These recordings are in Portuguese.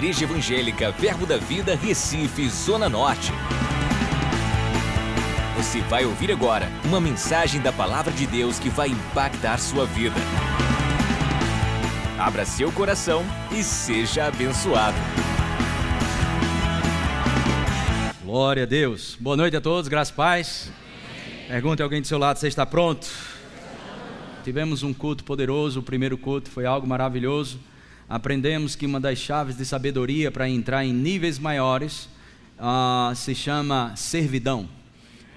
Igreja Evangélica Verbo da Vida, Recife, Zona Norte. Você vai ouvir agora uma mensagem da Palavra de Deus que vai impactar sua vida. Abra seu coração e seja abençoado. Glória a Deus. Boa noite a todos, graças e paz. Pergunte a alguém do seu lado, você está pronto? Tivemos um culto poderoso, o primeiro culto foi algo maravilhoso. Aprendemos que uma das chaves de sabedoria para entrar em níveis maiores uh, se chama servidão.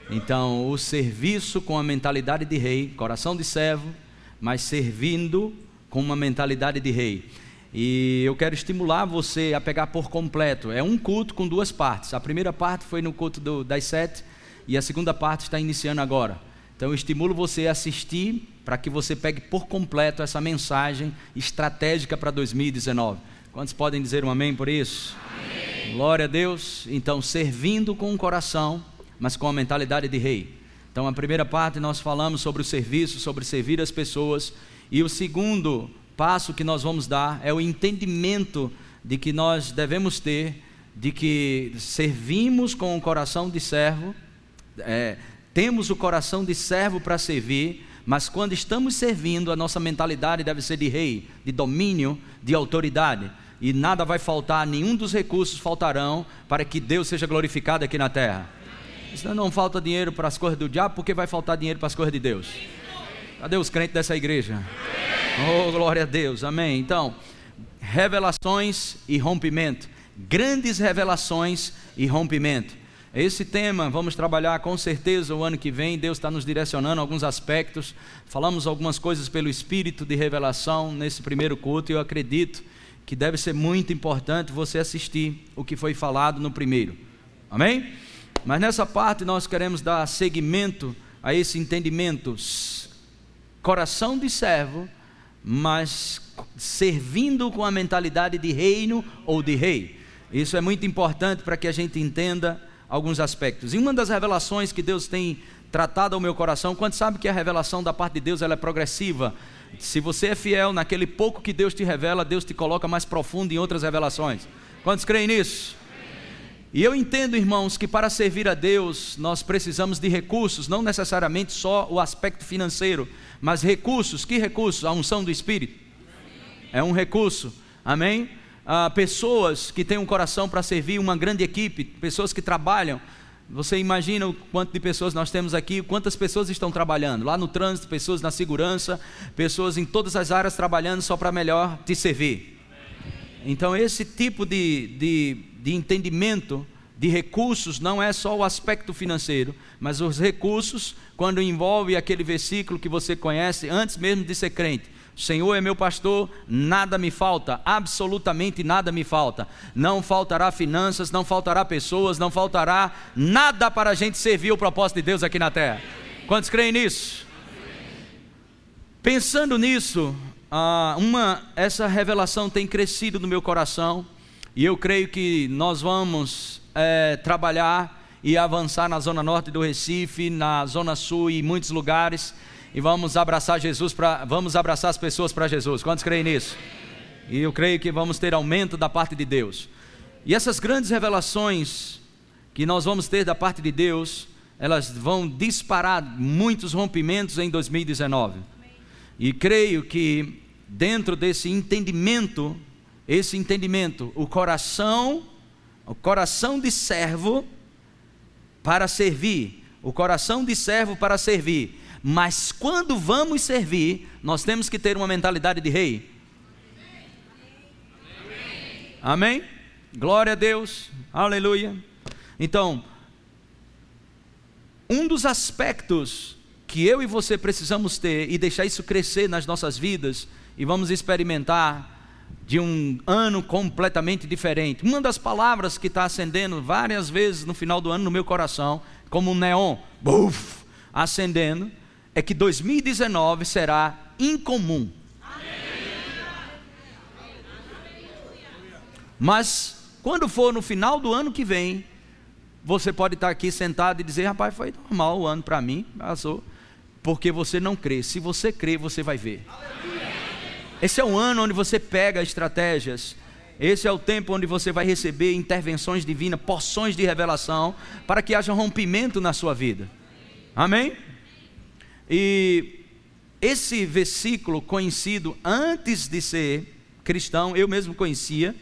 Então, o serviço com a mentalidade de rei, coração de servo, mas servindo com uma mentalidade de rei. E eu quero estimular você a pegar por completo. É um culto com duas partes. A primeira parte foi no culto do, das sete e a segunda parte está iniciando agora. Então eu estimulo você a assistir para que você pegue por completo essa mensagem estratégica para 2019. Quantos podem dizer um amém por isso? Amém. Glória a Deus. Então, servindo com o coração, mas com a mentalidade de rei. Então, a primeira parte nós falamos sobre o serviço, sobre servir as pessoas. E o segundo passo que nós vamos dar é o entendimento de que nós devemos ter de que servimos com o coração de servo, é, temos o coração de servo para servir, mas quando estamos servindo, a nossa mentalidade deve ser de rei, de domínio, de autoridade. E nada vai faltar, nenhum dos recursos faltarão para que Deus seja glorificado aqui na terra. Senão não falta dinheiro para as coisas do diabo, porque vai faltar dinheiro para as coisas de Deus. Cadê os crentes dessa igreja? Oh, glória a Deus, amém. Então, revelações e rompimento. Grandes revelações e rompimento. Esse tema vamos trabalhar com certeza o ano que vem. Deus está nos direcionando alguns aspectos. Falamos algumas coisas pelo espírito de revelação nesse primeiro culto e eu acredito que deve ser muito importante você assistir o que foi falado no primeiro. Amém? Mas nessa parte nós queremos dar seguimento a esse entendimento. Coração de servo mas servindo com a mentalidade de reino ou de rei. Isso é muito importante para que a gente entenda alguns aspectos. E uma das revelações que Deus tem tratado ao meu coração, quando sabe que a revelação da parte de Deus ela é progressiva. Se você é fiel naquele pouco que Deus te revela, Deus te coloca mais profundo em outras revelações. Quantos creem nisso? E eu entendo, irmãos, que para servir a Deus nós precisamos de recursos, não necessariamente só o aspecto financeiro, mas recursos, que recursos? A unção do Espírito é um recurso, amém? Ah, pessoas que têm um coração para servir uma grande equipe, pessoas que trabalham. Você imagina o quanto de pessoas nós temos aqui, quantas pessoas estão trabalhando lá no trânsito, pessoas na segurança, pessoas em todas as áreas trabalhando só para melhor te servir. Então, esse tipo de, de, de entendimento de recursos não é só o aspecto financeiro, mas os recursos, quando envolve aquele versículo que você conhece antes mesmo de ser crente. Senhor é meu pastor, nada me falta, absolutamente nada me falta. Não faltará finanças, não faltará pessoas, não faltará nada para a gente servir o propósito de Deus aqui na terra. Quantos creem nisso? Pensando nisso, uma, essa revelação tem crescido no meu coração e eu creio que nós vamos é, trabalhar e avançar na zona norte do Recife, na zona sul e em muitos lugares. E vamos abraçar Jesus para, vamos abraçar as pessoas para Jesus. Quantos creem nisso? E eu creio que vamos ter aumento da parte de Deus. E essas grandes revelações que nós vamos ter da parte de Deus, elas vão disparar muitos rompimentos em 2019. E creio que dentro desse entendimento, esse entendimento, o coração o coração de servo para servir, o coração de servo para servir. Mas quando vamos servir, nós temos que ter uma mentalidade de rei. Amém? Amém? Glória a Deus, aleluia. Então, um dos aspectos que eu e você precisamos ter e deixar isso crescer nas nossas vidas, e vamos experimentar de um ano completamente diferente. Uma das palavras que está acendendo várias vezes no final do ano no meu coração, como um neon, buf, acendendo, é que 2019 será incomum. Mas quando for no final do ano que vem, você pode estar aqui sentado e dizer: rapaz, foi normal o ano para mim, passou, porque você não crê. Se você crê, você vai ver. Esse é um ano onde você pega estratégias Esse é o tempo onde você vai receber intervenções divinas, porções de revelação, para que haja rompimento na sua vida. Amém? E esse versículo conhecido antes de ser cristão, eu mesmo conhecia,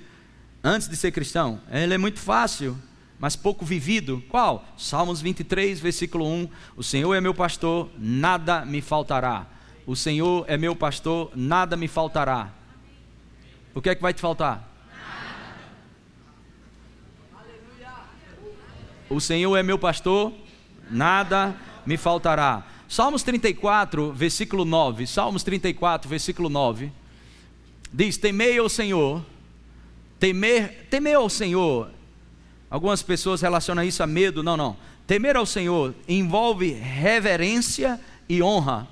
antes de ser cristão, ele é muito fácil, mas pouco vivido. Qual? Salmos 23, versículo 1: O Senhor é meu pastor, nada me faltará. O Senhor é meu pastor, nada me faltará. O que é que vai te faltar? O Senhor é meu pastor, nada me faltará. Salmos 34, versículo 9. Salmos 34, versículo 9. Diz: Temei ao Senhor. Temer, temer ao Senhor. Algumas pessoas relacionam isso a medo. Não, não. Temer ao Senhor envolve reverência e honra.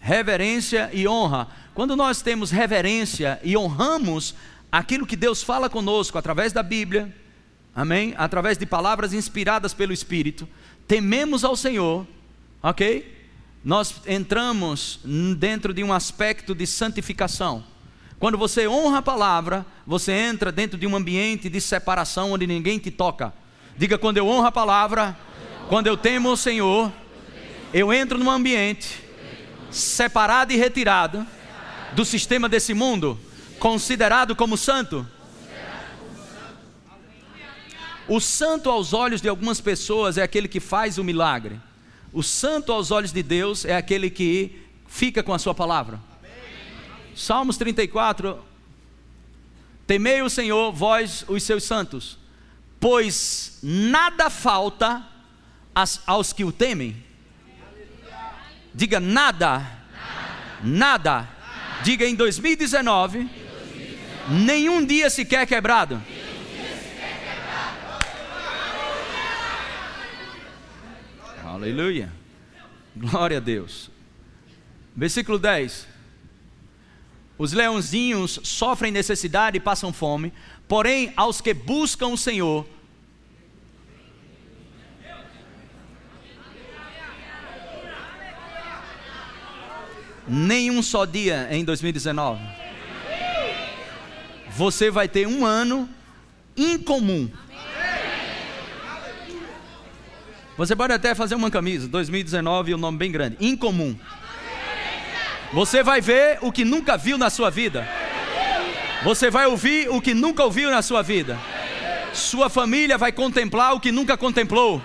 Reverência e honra. Quando nós temos reverência e honramos aquilo que Deus fala conosco através da Bíblia, amém? Através de palavras inspiradas pelo Espírito, tememos ao Senhor, ok? Nós entramos dentro de um aspecto de santificação. Quando você honra a palavra, você entra dentro de um ambiente de separação onde ninguém te toca. Diga quando eu honro a palavra, quando eu temo o Senhor, eu entro num ambiente separado e retirado do sistema desse mundo, considerado como santo. O santo aos olhos de algumas pessoas é aquele que faz o milagre. O santo aos olhos de Deus é aquele que fica com a sua palavra. Salmos 34: Temei o Senhor, vós os seus santos, pois nada falta aos que o temem. Diga nada, nada. nada. Diga em 2019, 2019, nenhum dia sequer quebrado. Aleluia. Glória a Deus. Versículo 10. Os leãozinhos sofrem necessidade e passam fome, porém aos que buscam o Senhor, nenhum só dia em 2019. Você vai ter um ano incomum. Você pode até fazer uma camisa, 2019 e um nome bem grande, incomum. Você vai ver o que nunca viu na sua vida. Você vai ouvir o que nunca ouviu na sua vida. Sua família vai contemplar o que nunca contemplou.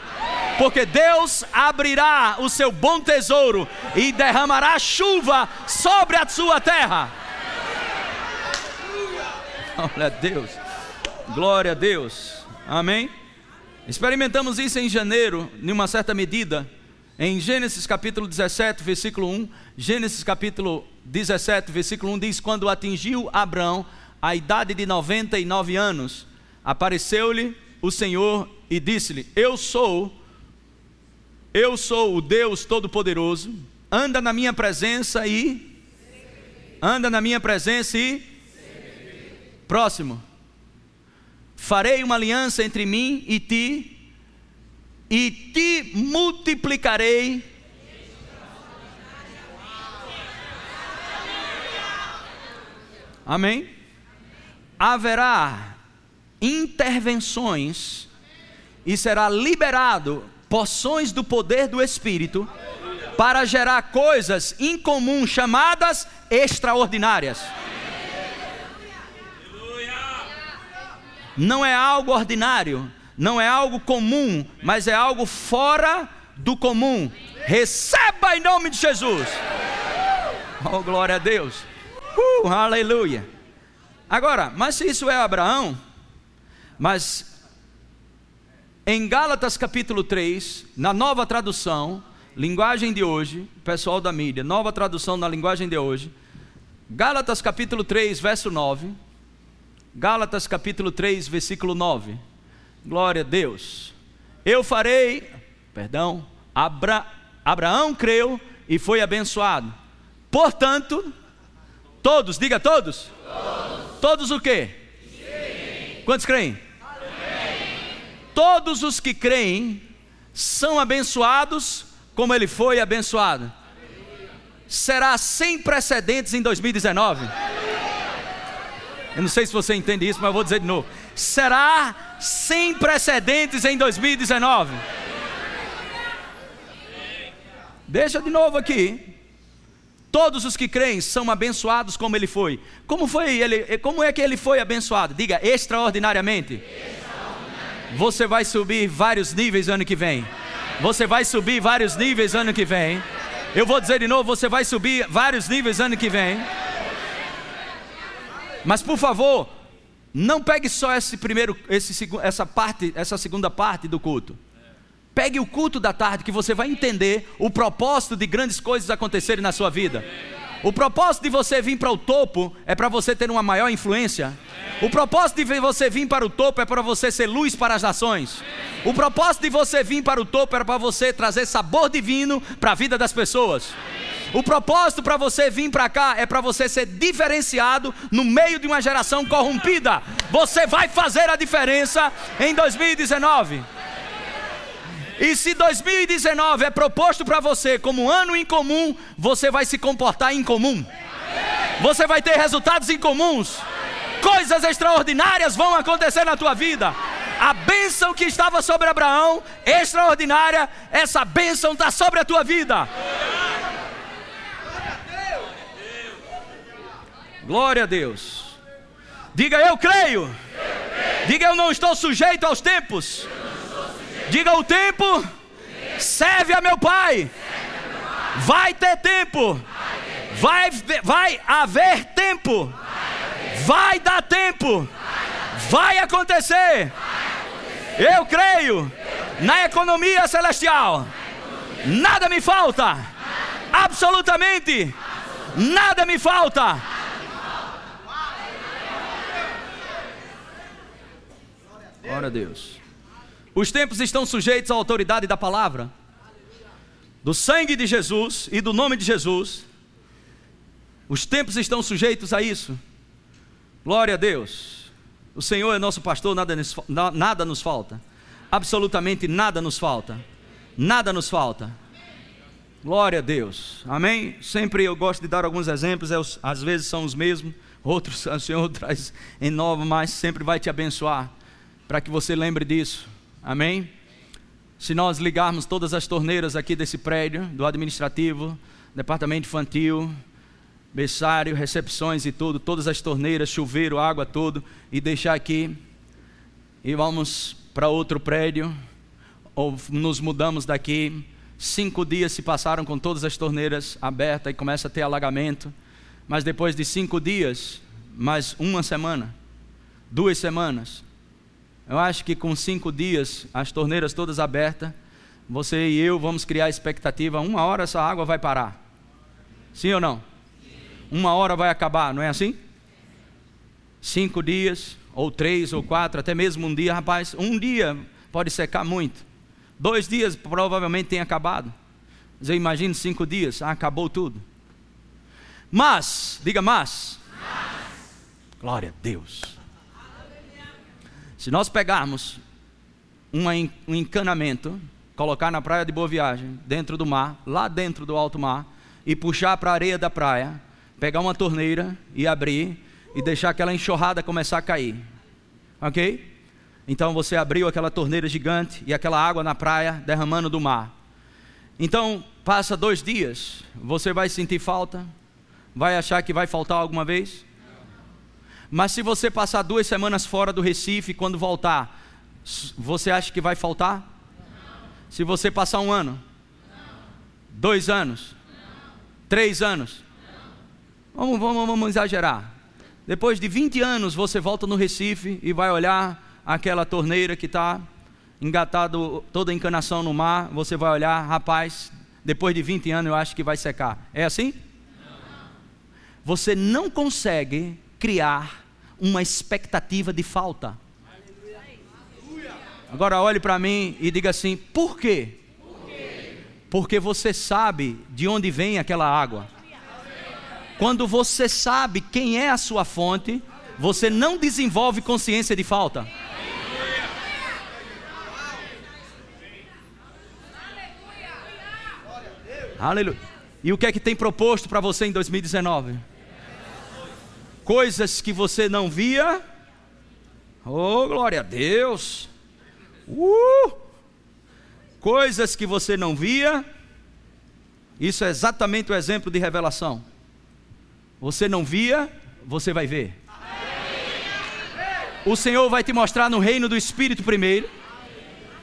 Porque Deus abrirá o seu bom tesouro e derramará chuva sobre a sua terra. Glória a Deus. Glória a Deus. Amém. Experimentamos isso em janeiro, em uma certa medida, em Gênesis capítulo 17, versículo 1. Gênesis capítulo 17, versículo 1 diz: Quando atingiu Abraão a idade de 99 anos, apareceu-lhe o Senhor e disse-lhe: Eu sou, eu sou o Deus Todo-Poderoso, anda na minha presença e. Anda na minha presença e. Próximo farei uma aliança entre mim e ti, e te multiplicarei. Amém? Haverá intervenções e será liberado porções do poder do Espírito para gerar coisas incomuns chamadas extraordinárias. Não é algo ordinário, não é algo comum, mas é algo fora do comum. Receba em nome de Jesus. Oh, glória a Deus. Uh, aleluia. Agora, mas se isso é Abraão, mas em Gálatas capítulo 3, na nova tradução, linguagem de hoje, pessoal da mídia, nova tradução na linguagem de hoje, Gálatas capítulo 3, verso 9. Gálatas capítulo 3, versículo 9. Glória a Deus. Eu farei, perdão, Abra, Abraão creu e foi abençoado. Portanto, todos, diga todos. Todos, todos o quê? Creem. Quantos creem? Amém. Todos os que creem são abençoados como ele foi abençoado. Será sem precedentes em 2019. Eu não sei se você entende isso, mas eu vou dizer de novo. Será sem precedentes em 2019. Deixa de novo aqui. Todos os que creem são abençoados como ele foi. Como foi ele? Como é que ele foi abençoado? Diga extraordinariamente. extraordinariamente. Você vai subir vários níveis ano que vem. Você vai subir vários níveis ano que vem. Eu vou dizer de novo, você vai subir vários níveis ano que vem. Mas por favor, não pegue só esse primeiro, esse, essa parte, essa segunda parte do culto. Pegue o culto da tarde que você vai entender o propósito de grandes coisas acontecerem na sua vida. O propósito de você vir para o topo é para você ter uma maior influência. O propósito de você vir para o topo é para você ser luz para as nações. O propósito de você vir para o topo era para você trazer sabor divino para a vida das pessoas. O propósito para você vir para cá é para você ser diferenciado no meio de uma geração corrompida. Você vai fazer a diferença em 2019. E se 2019 é proposto para você como ano incomum, você vai se comportar incomum. Você vai ter resultados incomuns. Coisas extraordinárias vão acontecer na tua vida. A bênção que estava sobre Abraão, extraordinária, essa bênção está sobre a tua vida. Glória a Deus. Diga eu creio. Diga eu não estou sujeito aos tempos. Diga o tempo serve a meu pai. Vai ter tempo. Vai, vai haver tempo. Vai dar tempo. Vai acontecer. Eu creio na economia celestial. Nada me falta. Absolutamente nada me falta. Glória a Deus. Os tempos estão sujeitos à autoridade da palavra, do sangue de Jesus e do nome de Jesus. Os tempos estão sujeitos a isso. Glória a Deus. O Senhor é nosso pastor, nada, nada nos falta. Absolutamente nada nos falta. Nada nos falta. Glória a Deus. Amém? Sempre eu gosto de dar alguns exemplos, é às vezes são os mesmos, outros o Senhor traz em novo, mas sempre vai te abençoar, para que você lembre disso. Amém? Se nós ligarmos todas as torneiras aqui desse prédio, do administrativo, departamento infantil, berçário, recepções e tudo, todas as torneiras, chuveiro, água, tudo, e deixar aqui, e vamos para outro prédio, ou nos mudamos daqui, cinco dias se passaram com todas as torneiras abertas e começa a ter alagamento, mas depois de cinco dias, mais uma semana, duas semanas, eu acho que com cinco dias, as torneiras todas abertas, você e eu vamos criar expectativa: uma hora essa água vai parar. Sim ou não? Uma hora vai acabar, não é assim? Cinco dias, ou três, ou quatro, até mesmo um dia, rapaz, um dia pode secar muito. Dois dias provavelmente tem acabado. Mas eu imagino cinco dias, ah, acabou tudo. Mas, diga mas. mas. Glória a Deus. Se nós pegarmos um encanamento, colocar na praia de Boa Viagem, dentro do mar, lá dentro do alto mar, e puxar para a areia da praia, pegar uma torneira e abrir, e deixar aquela enxurrada começar a cair. Ok? Então você abriu aquela torneira gigante e aquela água na praia derramando do mar. Então, passa dois dias, você vai sentir falta? Vai achar que vai faltar alguma vez? Mas se você passar duas semanas fora do Recife, quando voltar, você acha que vai faltar? Não. Se você passar um ano? Não. Dois anos? Não. Três anos? Vamos, vamos, vamos exagerar. Depois de 20 anos, você volta no Recife e vai olhar aquela torneira que está engatado toda a encanação no mar. Você vai olhar, rapaz, depois de 20 anos eu acho que vai secar. É assim? Você não consegue criar uma expectativa de falta. Agora olhe para mim e diga assim: por quê? Porque você sabe de onde vem aquela água. Quando você sabe quem é a sua fonte, você não desenvolve consciência de falta. Aleluia. E o que é que tem proposto para você em 2019? Coisas que você não via. Oh, glória a Deus! Uh! Coisas que você não via. Isso é exatamente o exemplo de revelação. Você não via, você vai ver. O Senhor vai te mostrar no reino do Espírito primeiro,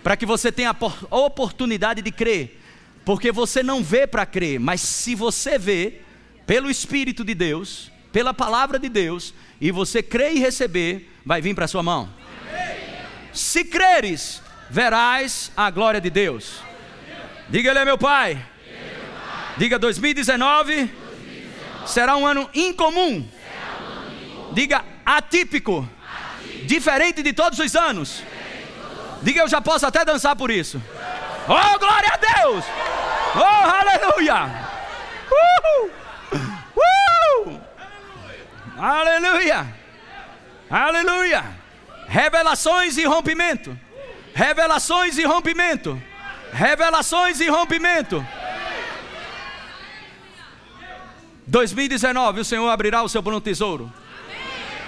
para que você tenha a oportunidade de crer. Porque você não vê para crer, mas se você vê, pelo Espírito de Deus, pela palavra de Deus, e você crer e receber, vai vir para a sua mão. Se creres, verás a glória de Deus. Diga ele é meu pai. Diga 2019 será um ano incomum. Diga atípico. Diferente de todos os anos. Diga eu já posso até dançar por isso. Oh, glória a Deus! Oh, aleluia! Uh! Aleluia! Aleluia! Revelações e rompimento. Revelações e rompimento. Revelações e rompimento. 2019, o Senhor abrirá o seu bom tesouro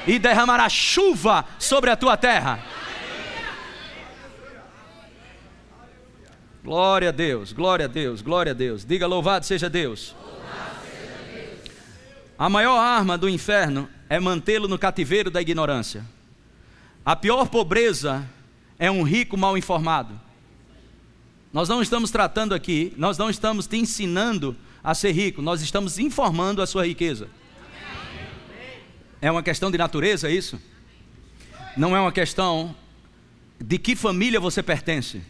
e derramará chuva sobre a tua terra. Glória a Deus, glória a Deus, glória a Deus. Diga louvado seja Deus. A maior arma do inferno é mantê-lo no cativeiro da ignorância. A pior pobreza é um rico mal informado. Nós não estamos tratando aqui, nós não estamos te ensinando a ser rico, nós estamos informando a sua riqueza. É uma questão de natureza isso? Não é uma questão de que família você pertence.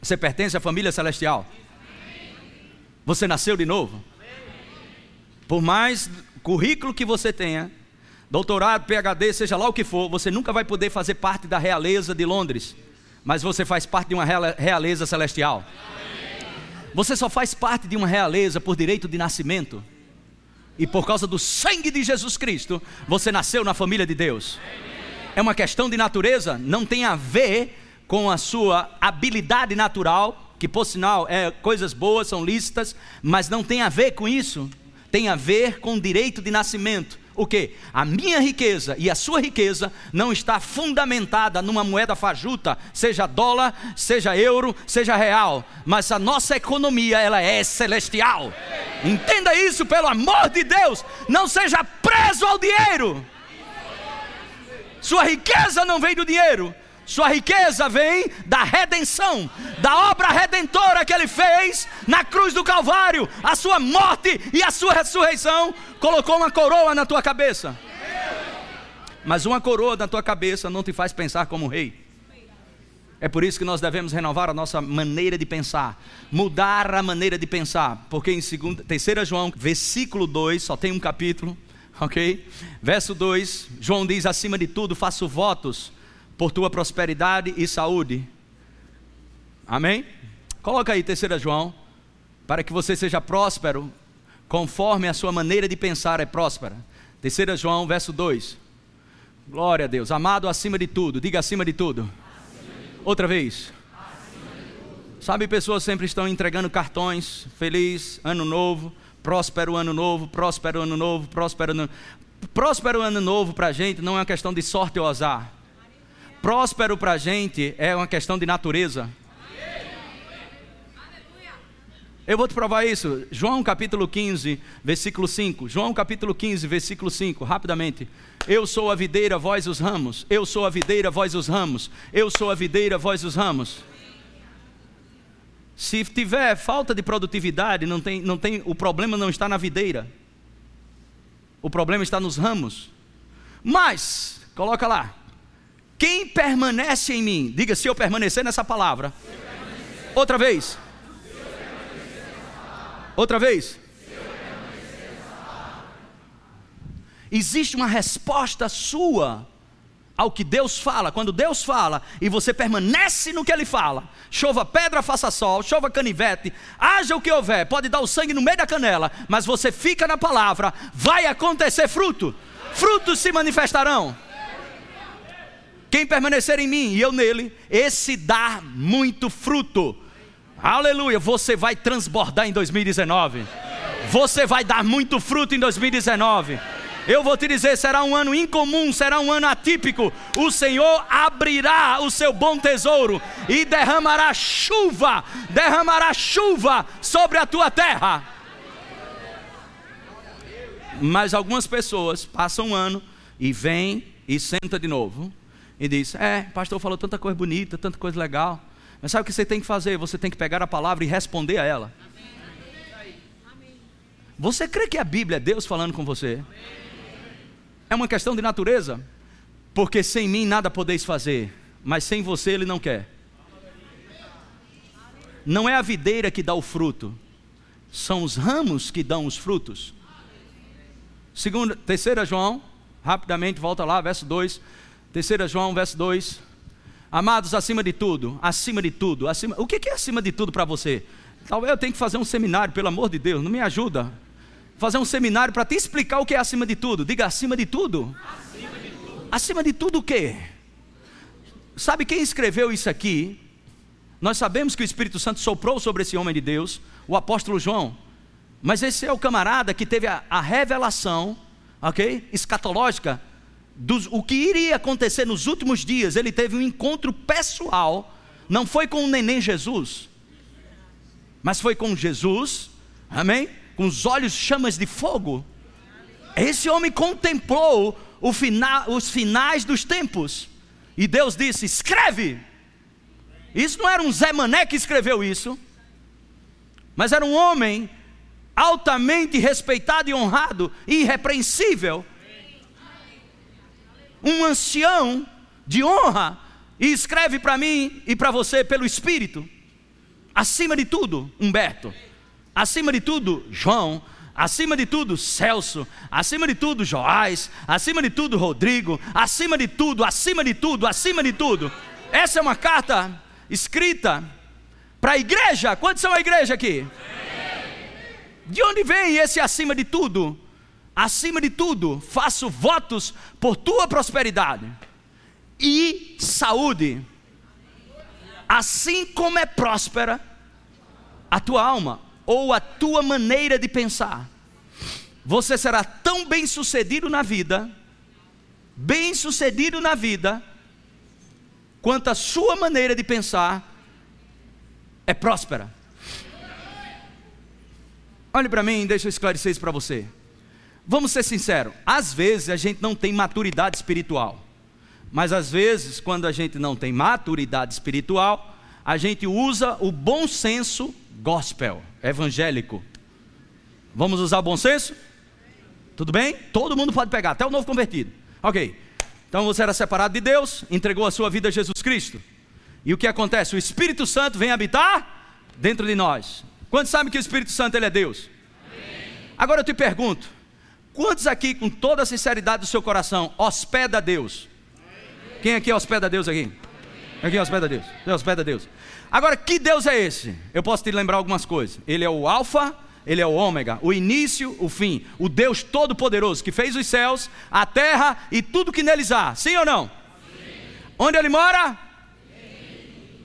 Você pertence à família celestial? Você nasceu de novo? Por mais currículo que você tenha, doutorado, PhD, seja lá o que for, você nunca vai poder fazer parte da realeza de Londres, mas você faz parte de uma realeza celestial. Você só faz parte de uma realeza por direito de nascimento. E por causa do sangue de Jesus Cristo, você nasceu na família de Deus. É uma questão de natureza, não tem a ver com a sua habilidade natural, que por sinal é coisas boas, são lícitas, mas não tem a ver com isso, tem a ver com direito de nascimento. O que? A minha riqueza e a sua riqueza não está fundamentada numa moeda fajuta, seja dólar, seja euro, seja real, mas a nossa economia ela é celestial. Entenda isso pelo amor de Deus, não seja preso ao dinheiro. Sua riqueza não vem do dinheiro, sua riqueza vem da redenção, da obra redentora que ele fez na cruz do Calvário. A sua morte e a sua ressurreição colocou uma coroa na tua cabeça. Mas uma coroa na tua cabeça não te faz pensar como rei. É por isso que nós devemos renovar a nossa maneira de pensar, mudar a maneira de pensar, porque em 3 João, versículo 2, só tem um capítulo, ok? Verso 2, João diz: acima de tudo, faço votos por tua prosperidade e saúde. Amém? Coloca aí, terceira João, para que você seja próspero, conforme a sua maneira de pensar é próspera. Terceira João, verso 2. Glória a Deus. Amado acima de tudo, diga acima de tudo. Acima de tudo. Outra vez. Sabe, pessoas sempre estão entregando cartões, feliz ano novo, próspero ano novo, próspero ano novo, próspero ano Próspero ano novo para a gente não é uma questão de sorte ou azar. Próspero para a gente é uma questão de natureza. Eu vou te provar isso. João capítulo 15, versículo 5. João capítulo 15, versículo 5, rapidamente. Eu sou a videira, vós os ramos. Eu sou a videira, vós os ramos. Eu sou a videira, vós os ramos. Se tiver falta de produtividade, não tem, não tem, o problema não está na videira. O problema está nos ramos. Mas, coloca lá. Quem permanece em mim, diga se eu permanecer nessa palavra. Outra vez. Outra vez. Existe uma resposta sua ao que Deus fala. Quando Deus fala e você permanece no que Ele fala, chova pedra, faça sol, chova canivete, haja o que houver, pode dar o sangue no meio da canela, mas você fica na palavra, vai acontecer fruto. Frutos se manifestarão. Quem permanecer em mim e eu nele, esse dá muito fruto. Aleluia, você vai transbordar em 2019. Você vai dar muito fruto em 2019. Eu vou te dizer: será um ano incomum, será um ano atípico. O Senhor abrirá o seu bom tesouro e derramará chuva, derramará chuva sobre a tua terra. Mas algumas pessoas passam um ano e vêm e senta de novo e diz: É, pastor falou tanta coisa bonita, tanta coisa legal. Mas sabe o que você tem que fazer? Você tem que pegar a palavra e responder a ela. Você crê que a Bíblia é Deus falando com você? É uma questão de natureza. Porque sem mim nada podeis fazer, mas sem você ele não quer. Não é a videira que dá o fruto, são os ramos que dão os frutos. Segunda, terceira João, rapidamente volta lá, verso 2. Terceira João, verso 2. Amados, acima de tudo, acima de tudo, acima, o que é acima de tudo para você? Talvez eu tenha que fazer um seminário, pelo amor de Deus, não me ajuda fazer um seminário para te explicar o que é acima de tudo. Diga acima de tudo. Acima de tudo, o quê? Sabe quem escreveu isso aqui? Nós sabemos que o Espírito Santo soprou sobre esse homem de Deus, o apóstolo João. Mas esse é o camarada que teve a, a revelação, ok? Escatológica, dos, o que iria acontecer nos últimos dias. Ele teve um encontro pessoal, não foi com o neném Jesus, mas foi com Jesus, amém? com os olhos chamas de fogo. Esse homem contemplou fina, os finais dos tempos. E Deus disse: escreve. Isso não era um Zé Mané que escreveu isso, mas era um homem altamente respeitado e honrado, irrepreensível, um ancião de honra, e escreve para mim e para você pelo Espírito, acima de tudo, Humberto acima de tudo, João, acima de tudo, Celso, acima de tudo, Joás, acima de tudo, Rodrigo, acima de tudo, acima de tudo, acima de tudo. Essa é uma carta escrita para a igreja. Quantos são a igreja aqui? De onde vem esse acima de tudo? Acima de tudo, faço votos por tua prosperidade e saúde, assim como é próspera a tua alma ou a tua maneira de pensar, você será tão bem sucedido na vida, bem sucedido na vida, quanto a sua maneira de pensar é próspera. Olhe para mim, deixa eu esclarecer isso para você. Vamos ser sinceros, às vezes a gente não tem maturidade espiritual, mas às vezes, quando a gente não tem maturidade espiritual, a gente usa o bom senso gospel, evangélico. Vamos usar bom senso? Tudo bem? Todo mundo pode pegar, até o novo convertido. Ok. Então você era separado de Deus, entregou a sua vida a Jesus Cristo. E o que acontece? O Espírito Santo vem habitar dentro de nós. Quantos sabem que o Espírito Santo ele é Deus? Agora eu te pergunto: quantos aqui, com toda a sinceridade do seu coração, hospeda Deus? Quem aqui hospeda Deus aqui? Quem hospeda Deus? Deus hospeda Deus. Agora, que Deus é esse? Eu posso te lembrar algumas coisas. Ele é o Alfa, ele é o Ômega, o início, o fim. O Deus Todo-Poderoso que fez os céus, a terra e tudo que neles há. Sim ou não? Sim. Onde ele mora? Sim.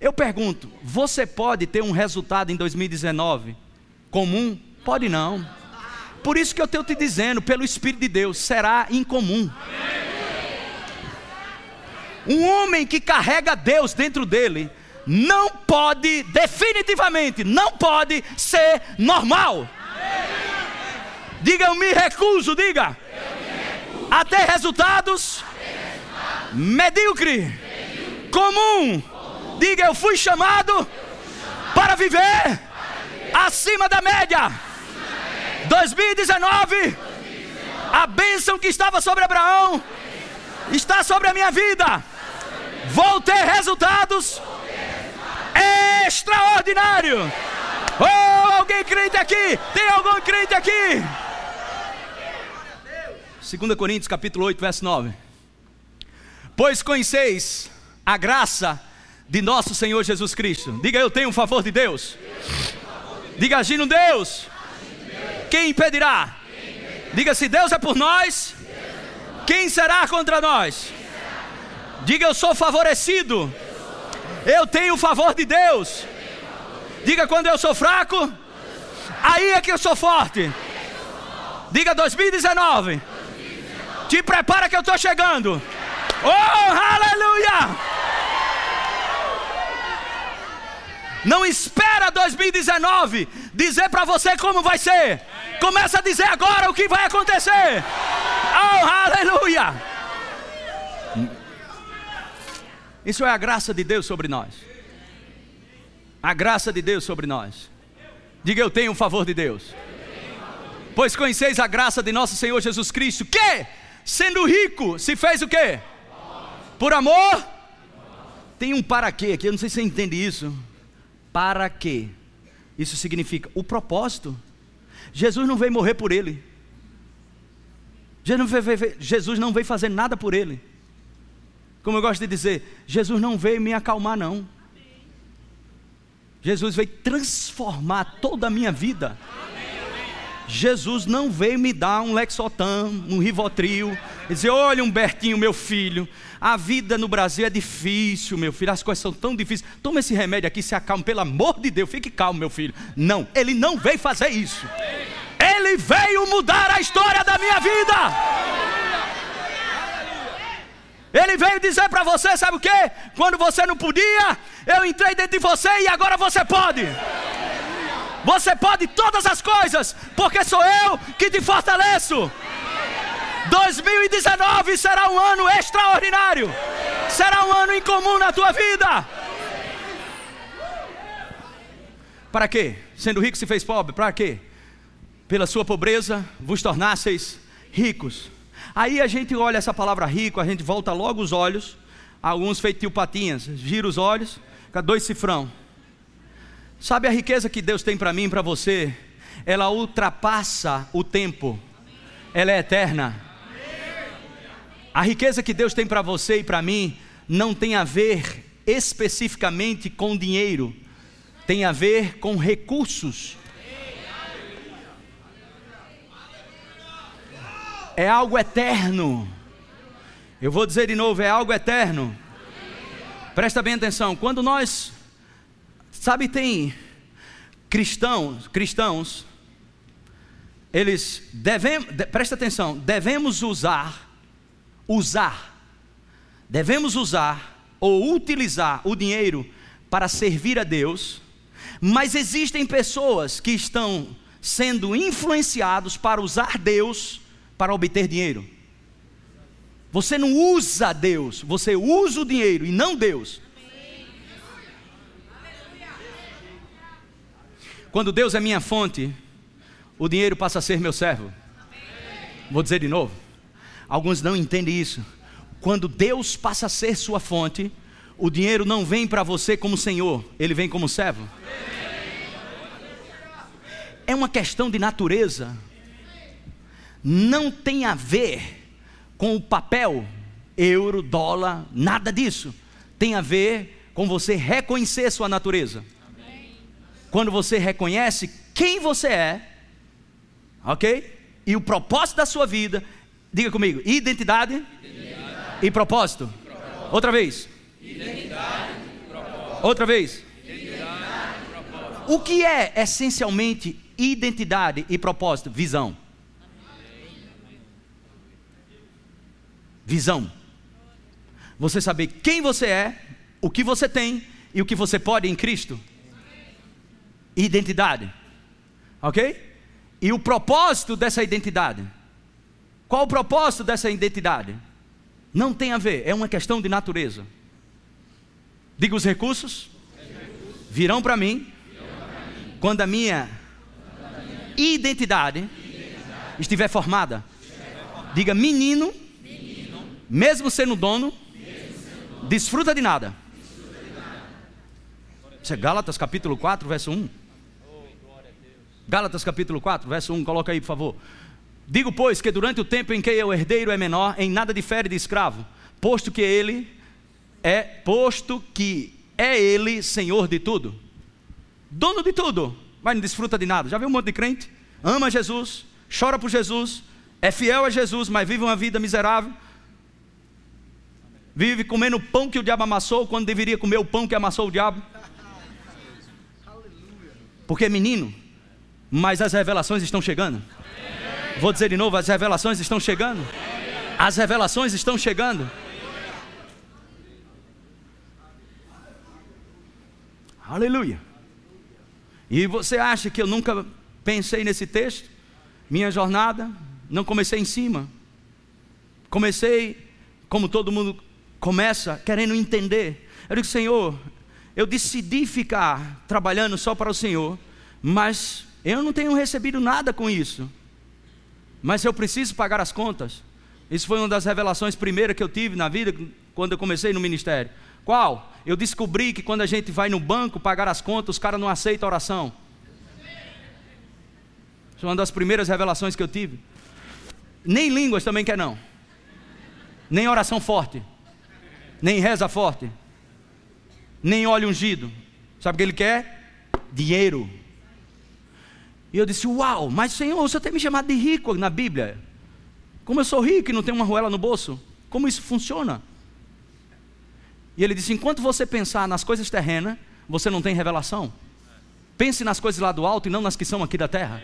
Eu pergunto: você pode ter um resultado em 2019 comum? Pode não. Por isso que eu estou te dizendo, pelo Espírito de Deus, será incomum. Um homem que carrega Deus dentro dele não pode, definitivamente, não pode ser normal. Diga, eu me recuso, diga. A ter resultados medíocre, comum. Diga, eu fui chamado para viver acima da média. 2019, a bênção que estava sobre Abraão está sobre a minha vida vou ter resultados extraordinários. Oh, alguém crente aqui? Tem algum crente aqui? 2 Coríntios capítulo 8, verso 9. Pois conheceis a graça de nosso Senhor Jesus Cristo. Diga eu tenho um favor de Deus. Diga agindo Deus. Quem impedirá? Diga se Deus é por nós, quem será contra nós? Diga eu sou favorecido. Eu tenho o favor de Deus. Diga quando eu sou fraco, aí é que eu sou forte. Diga 2019. 2019. Te prepara que eu estou chegando. Oh, aleluia! Não espera 2019 dizer para você como vai ser. Começa a dizer agora o que vai acontecer. Oh, aleluia! Isso é a graça de Deus sobre nós. A graça de Deus sobre nós. Diga eu tenho o favor de Deus. Pois conheceis a graça de nosso Senhor Jesus Cristo, que, sendo rico, se fez o quê? Por amor? Tem um para quê aqui, eu não sei se você entende isso. Para quê? Isso significa o propósito. Jesus não veio morrer por ele. Jesus não veio fazer nada por ele. Como eu gosto de dizer, Jesus não veio me acalmar, não. Jesus veio transformar toda a minha vida. Jesus não veio me dar um Lexotan, um Rivotril, e dizer: Olha, Humbertinho, meu filho, a vida no Brasil é difícil, meu filho, as coisas são tão difíceis. Toma esse remédio aqui, se acalme, pelo amor de Deus, fique calmo, meu filho. Não, ele não veio fazer isso. Ele veio mudar a história da minha vida. Ele veio dizer para você, sabe o que? Quando você não podia, eu entrei dentro de você e agora você pode. Você pode todas as coisas, porque sou eu que te fortaleço. 2019 será um ano extraordinário. Será um ano incomum na tua vida. Para quê? Sendo rico se fez pobre, para quê? Pela sua pobreza vos tornasseis ricos. Aí a gente olha essa palavra rico, a gente volta logo os olhos, alguns feitio patinhas, gira os olhos, dois cifrão. Sabe a riqueza que Deus tem para mim e para você? Ela ultrapassa o tempo, ela é eterna. A riqueza que Deus tem para você e para mim não tem a ver especificamente com dinheiro, tem a ver com recursos. É algo eterno. Eu vou dizer de novo, é algo eterno. Presta bem atenção, quando nós Sabe, tem cristãos, cristãos, eles devem, de, presta atenção, devemos usar, usar, devemos usar ou utilizar o dinheiro para servir a Deus, mas existem pessoas que estão sendo influenciados para usar Deus para obter dinheiro. Você não usa Deus, você usa o dinheiro e não Deus. Quando Deus é minha fonte, o dinheiro passa a ser meu servo. Vou dizer de novo. Alguns não entendem isso. Quando Deus passa a ser sua fonte, o dinheiro não vem para você como Senhor, ele vem como servo. É uma questão de natureza. Não tem a ver com o papel, euro, dólar, nada disso. Tem a ver com você reconhecer sua natureza quando você reconhece quem você é, ok? E o propósito da sua vida, diga comigo: identidade, identidade. e propósito. propósito. Outra vez. Identidade, propósito. Outra vez. Identidade, propósito. O que é essencialmente identidade e propósito? Visão. Visão. Você saber quem você é, o que você tem e o que você pode em Cristo identidade. Ok? E o propósito dessa identidade. Qual o propósito dessa identidade? Não tem a ver, é uma questão de natureza. Diga os recursos virão para mim quando a minha identidade estiver formada. Diga menino, mesmo sendo dono, desfruta de nada. Isso é Gálatas capítulo 4, verso 1. Gálatas capítulo 4, verso 1, coloca aí, por favor. Digo, pois, que durante o tempo em que o herdeiro é menor, em nada difere de escravo, posto que ele é, posto que é ele senhor de tudo, dono de tudo, mas não desfruta de nada. Já viu um monte de crente? Ama Jesus, chora por Jesus, é fiel a Jesus, mas vive uma vida miserável. Vive comendo o pão que o diabo amassou, quando deveria comer o pão que amassou o diabo. Porque é menino, mas as revelações estão chegando. Vou dizer de novo: as revelações estão chegando. As revelações estão chegando. Aleluia. E você acha que eu nunca pensei nesse texto? Minha jornada, não comecei em cima. Comecei, como todo mundo começa, querendo entender. Eu digo, Senhor, eu decidi ficar trabalhando só para o Senhor, mas eu não tenho recebido nada com isso. Mas eu preciso pagar as contas. Isso foi uma das revelações primeiras que eu tive na vida quando eu comecei no ministério. Qual? Eu descobri que quando a gente vai no banco pagar as contas, os caras não aceitam oração. Isso é uma das primeiras revelações que eu tive. Nem línguas também quer não. Nem oração forte. Nem reza forte. Nem óleo ungido. Sabe o que ele quer? Dinheiro. E eu disse: Uau, mas Senhor, você tem me chamado de rico na Bíblia. Como eu sou rico e não tenho uma roela no bolso? Como isso funciona? E ele disse: enquanto você pensar nas coisas terrenas, você não tem revelação. Pense nas coisas lá do alto e não nas que são aqui da terra.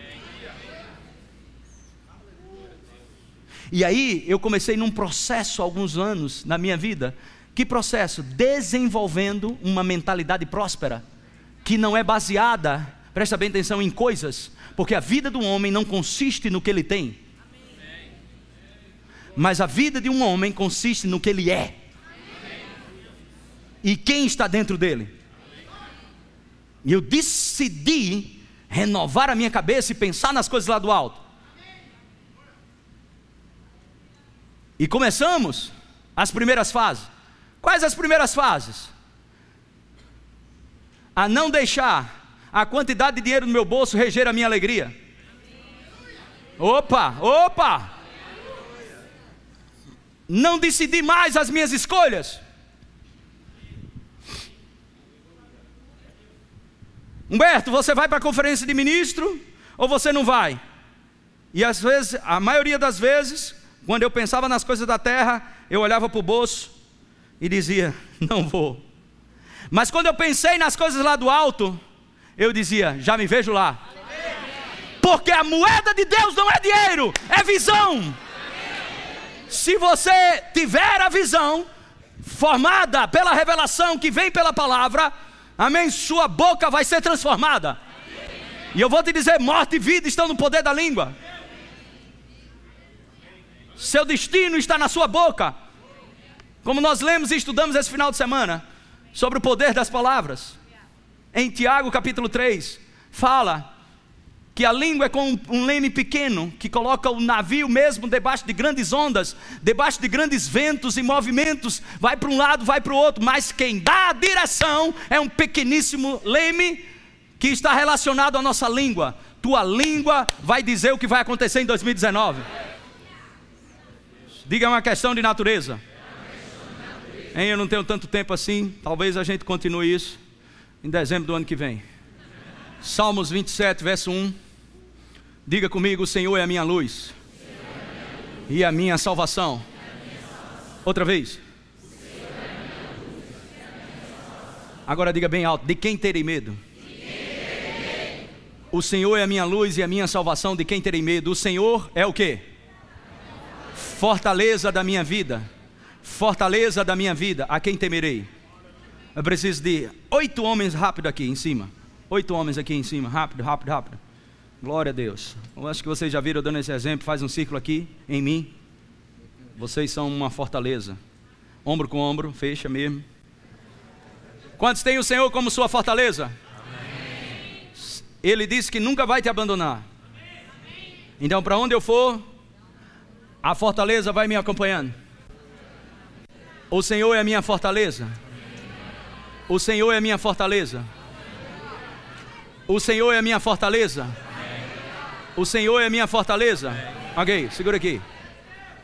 E aí eu comecei num processo há alguns anos na minha vida. Que processo? Desenvolvendo uma mentalidade próspera, que não é baseada, presta bem atenção, em coisas, porque a vida do homem não consiste no que ele tem, mas a vida de um homem consiste no que ele é e quem está dentro dele. E eu decidi renovar a minha cabeça e pensar nas coisas lá do alto. E começamos as primeiras fases. Quais as primeiras fases? A não deixar a quantidade de dinheiro no meu bolso reger a minha alegria. Opa, opa! Não decidi mais as minhas escolhas. Humberto, você vai para a conferência de ministro ou você não vai? E às vezes, a maioria das vezes, quando eu pensava nas coisas da terra, eu olhava para o bolso e dizia: Não vou. Mas quando eu pensei nas coisas lá do alto, eu dizia: Já me vejo lá. Porque a moeda de Deus não é dinheiro, é visão. Se você tiver a visão formada pela revelação que vem pela palavra, Amém? Sua boca vai ser transformada. E eu vou te dizer: morte e vida estão no poder da língua. Seu destino está na sua boca. Como nós lemos e estudamos esse final de semana sobre o poder das palavras. Em Tiago capítulo 3, fala que a língua é como um leme pequeno que coloca o navio mesmo debaixo de grandes ondas, debaixo de grandes ventos e movimentos, vai para um lado, vai para o outro, mas quem dá a direção é um pequeníssimo leme que está relacionado à nossa língua. Tua língua vai dizer o que vai acontecer em 2019. Diga é uma questão de natureza. Hein, eu não tenho tanto tempo assim, talvez a gente continue isso em dezembro do ano que vem. Salmos 27, verso 1. Diga comigo: O Senhor é a minha luz, e a minha salvação. Outra vez. Agora diga bem alto: De quem terei medo? O Senhor é a minha luz e a minha salvação, de quem terei medo? O Senhor é o que? Fortaleza da minha vida. Fortaleza da minha vida, a quem temerei? Eu preciso de oito homens rápido aqui em cima. Oito homens aqui em cima, rápido, rápido, rápido. Glória a Deus. Eu acho que vocês já viram dando esse exemplo. Faz um círculo aqui em mim. Vocês são uma fortaleza. Ombro com ombro, fecha mesmo. Quantos têm o Senhor como sua fortaleza? Amém. Ele disse que nunca vai te abandonar. Então, para onde eu for, a fortaleza vai me acompanhando. O Senhor é a minha fortaleza. O Senhor é minha fortaleza. O Senhor é minha fortaleza. O Senhor é minha fortaleza. Ok, segura aqui.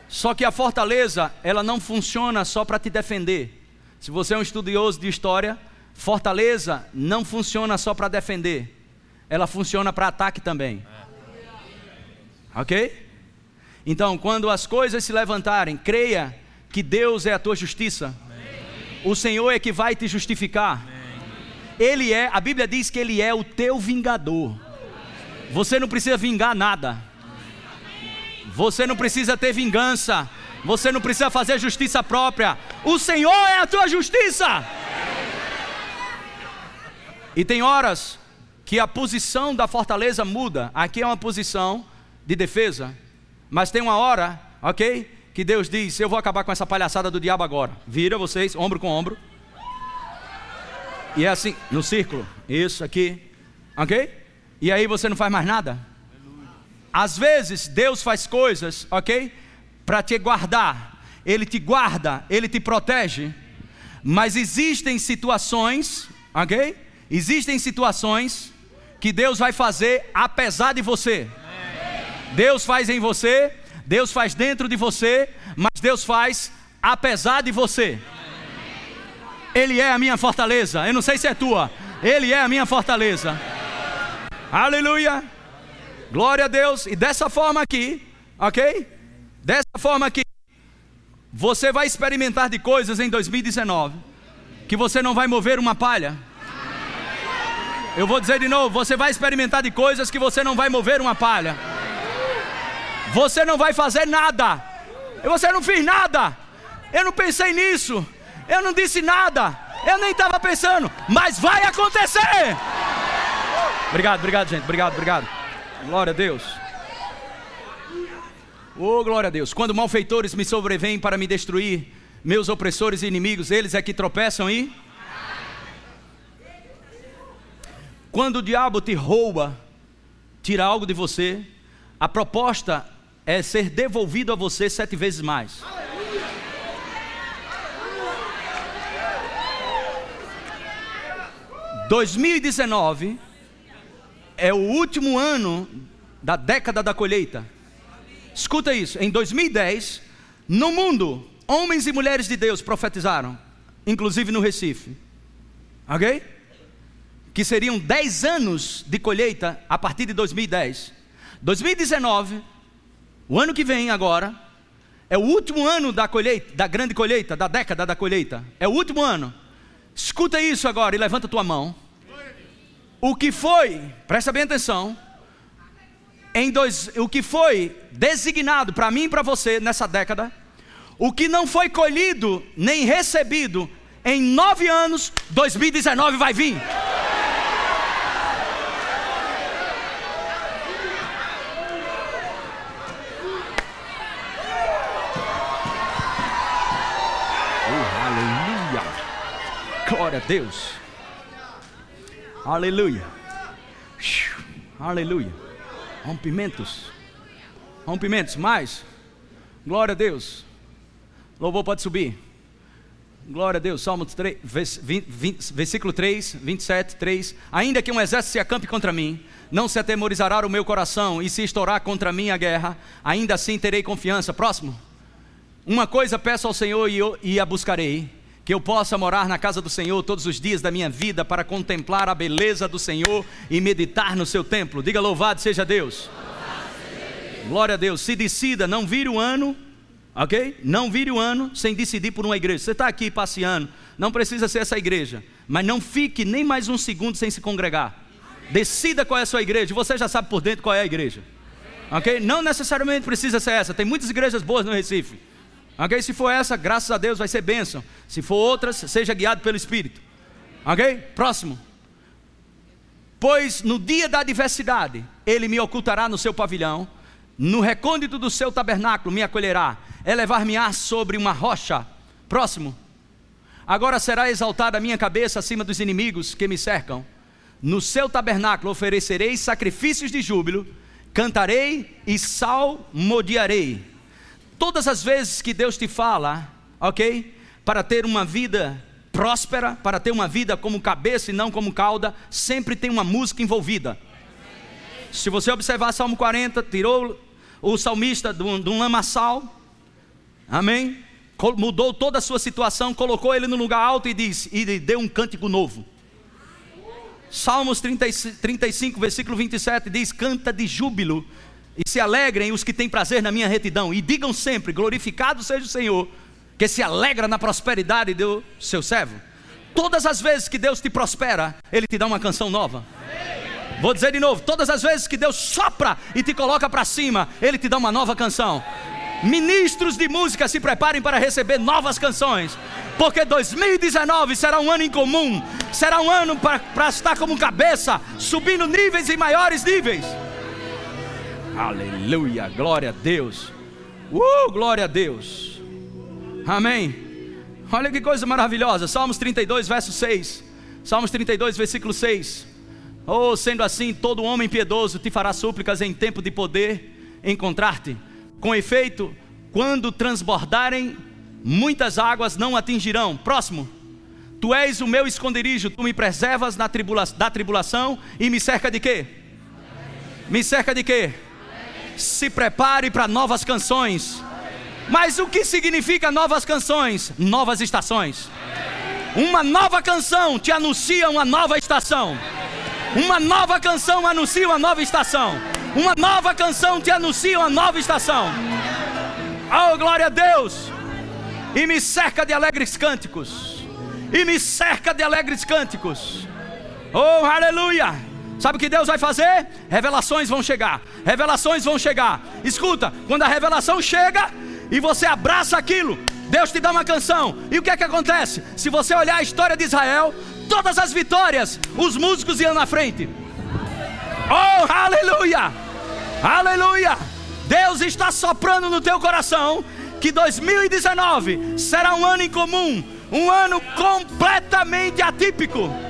Só que a fortaleza, ela não funciona só para te defender. Se você é um estudioso de história, fortaleza não funciona só para defender. Ela funciona para ataque também. Ok? Então, quando as coisas se levantarem, creia que Deus é a tua justiça. O Senhor é que vai te justificar. Ele é, a Bíblia diz que Ele é o teu vingador. Você não precisa vingar nada. Você não precisa ter vingança. Você não precisa fazer justiça própria. O Senhor é a tua justiça. E tem horas que a posição da fortaleza muda. Aqui é uma posição de defesa. Mas tem uma hora, ok? Que Deus diz: Eu vou acabar com essa palhaçada do diabo agora. Vira vocês, ombro com ombro. E é assim, no círculo. Isso aqui. Ok? E aí você não faz mais nada. Às vezes Deus faz coisas, ok? Para te guardar. Ele te guarda, ele te protege. Mas existem situações, ok? Existem situações que Deus vai fazer apesar de você. Deus faz em você, Deus faz dentro de você, mas Deus faz apesar de você. Ele é a minha fortaleza. Eu não sei se é tua. Ele é a minha fortaleza. Aleluia. Glória a Deus. E dessa forma aqui, ok? Dessa forma aqui, você vai experimentar de coisas em 2019 que você não vai mover uma palha. Eu vou dizer de novo: você vai experimentar de coisas que você não vai mover uma palha. Você não vai fazer nada. Você não fez nada. Eu não pensei nisso. Eu não disse nada. Eu nem estava pensando. Mas vai acontecer. Obrigado, obrigado, gente. Obrigado, obrigado. Glória a Deus. Oh, glória a Deus. Quando malfeitores me sobrevêm para me destruir, meus opressores e inimigos, eles é que tropeçam e. Quando o diabo te rouba, tira algo de você, a proposta é ser devolvido a você sete vezes mais. 2019 é o último ano da década da colheita. Escuta isso, em 2010, no mundo, homens e mulheres de Deus profetizaram, inclusive no Recife. Ok? Que seriam 10 anos de colheita a partir de 2010. 2019 o ano que vem agora é o último ano da colheita, da grande colheita, da década da colheita. É o último ano. Escuta isso agora e levanta tua mão. O que foi, presta bem atenção, em dois, o que foi designado para mim e para você nessa década, o que não foi colhido nem recebido em nove anos, 2019 vai vir. Glória a Deus. Aleluia. Aleluia. Rompimentos. Rompimentos. Mais. Glória a Deus. Louvor pode subir. Glória a Deus. Salmo 3, versículo 3, 27, 3. Ainda que um exército se acampe contra mim, não se atemorizará o meu coração, e se estourar contra mim a guerra, ainda assim terei confiança. Próximo. Uma coisa peço ao Senhor e, eu, e a buscarei que eu possa morar na casa do Senhor todos os dias da minha vida para contemplar a beleza do Senhor e meditar no seu templo. Diga louvado seja Deus. Glória a Deus. Se decida, não vire o ano, ok? Não vire o ano sem decidir por uma igreja. Você está aqui passeando, não precisa ser essa igreja, mas não fique nem mais um segundo sem se congregar. Decida qual é a sua igreja. Você já sabe por dentro qual é a igreja. Ok? Não necessariamente precisa ser essa. Tem muitas igrejas boas no Recife. Ok? Se for essa, graças a Deus vai ser bênção. Se for outras, seja guiado pelo Espírito. Ok? Próximo. Pois no dia da adversidade, ele me ocultará no seu pavilhão, no recôndito do seu tabernáculo me acolherá, elevar-me-á sobre uma rocha. Próximo. Agora será exaltada a minha cabeça acima dos inimigos que me cercam. No seu tabernáculo oferecerei sacrifícios de júbilo, cantarei e salmodiarei todas as vezes que Deus te fala, ok? Para ter uma vida próspera, para ter uma vida como cabeça e não como cauda, sempre tem uma música envolvida. Se você observar Salmo 40, tirou o salmista de um, de um lamaçal, amém? Mudou toda a sua situação, colocou ele no lugar alto e disse, e deu um cântico novo. Salmos 30, 35, versículo 27 diz: Canta de júbilo e se alegrem os que têm prazer na minha retidão, e digam sempre: glorificado seja o Senhor, que se alegra na prosperidade do seu servo. Todas as vezes que Deus te prospera, Ele te dá uma canção nova. Vou dizer de novo: todas as vezes que Deus sopra e te coloca para cima, Ele te dá uma nova canção. Ministros de música se preparem para receber novas canções, porque 2019 será um ano incomum, será um ano para estar como cabeça, subindo níveis e maiores níveis. Aleluia, glória a Deus. Uh, glória a Deus. Amém. Olha que coisa maravilhosa. Salmos 32, verso 6. Salmos 32, versículo 6. Oh, sendo assim, todo homem piedoso te fará súplicas em tempo de poder encontrar-te. Com efeito, quando transbordarem, muitas águas não atingirão. Próximo. Tu és o meu esconderijo, tu me preservas na tribula da tribulação e me cerca de quê? Me cerca de quê? Se prepare para novas canções. Mas o que significa novas canções? Novas estações. Uma nova canção te anuncia uma nova estação. Uma nova canção anuncia uma nova estação. Uma nova canção te anuncia uma nova estação. Oh, glória a Deus! E me cerca de alegres cânticos. E me cerca de alegres cânticos. Oh, aleluia! Sabe o que Deus vai fazer? Revelações vão chegar. Revelações vão chegar. Escuta, quando a revelação chega e você abraça aquilo, Deus te dá uma canção. E o que é que acontece? Se você olhar a história de Israel, todas as vitórias, os músicos iam na frente. Oh, aleluia! Aleluia! Deus está soprando no teu coração que 2019 será um ano incomum, um ano completamente atípico.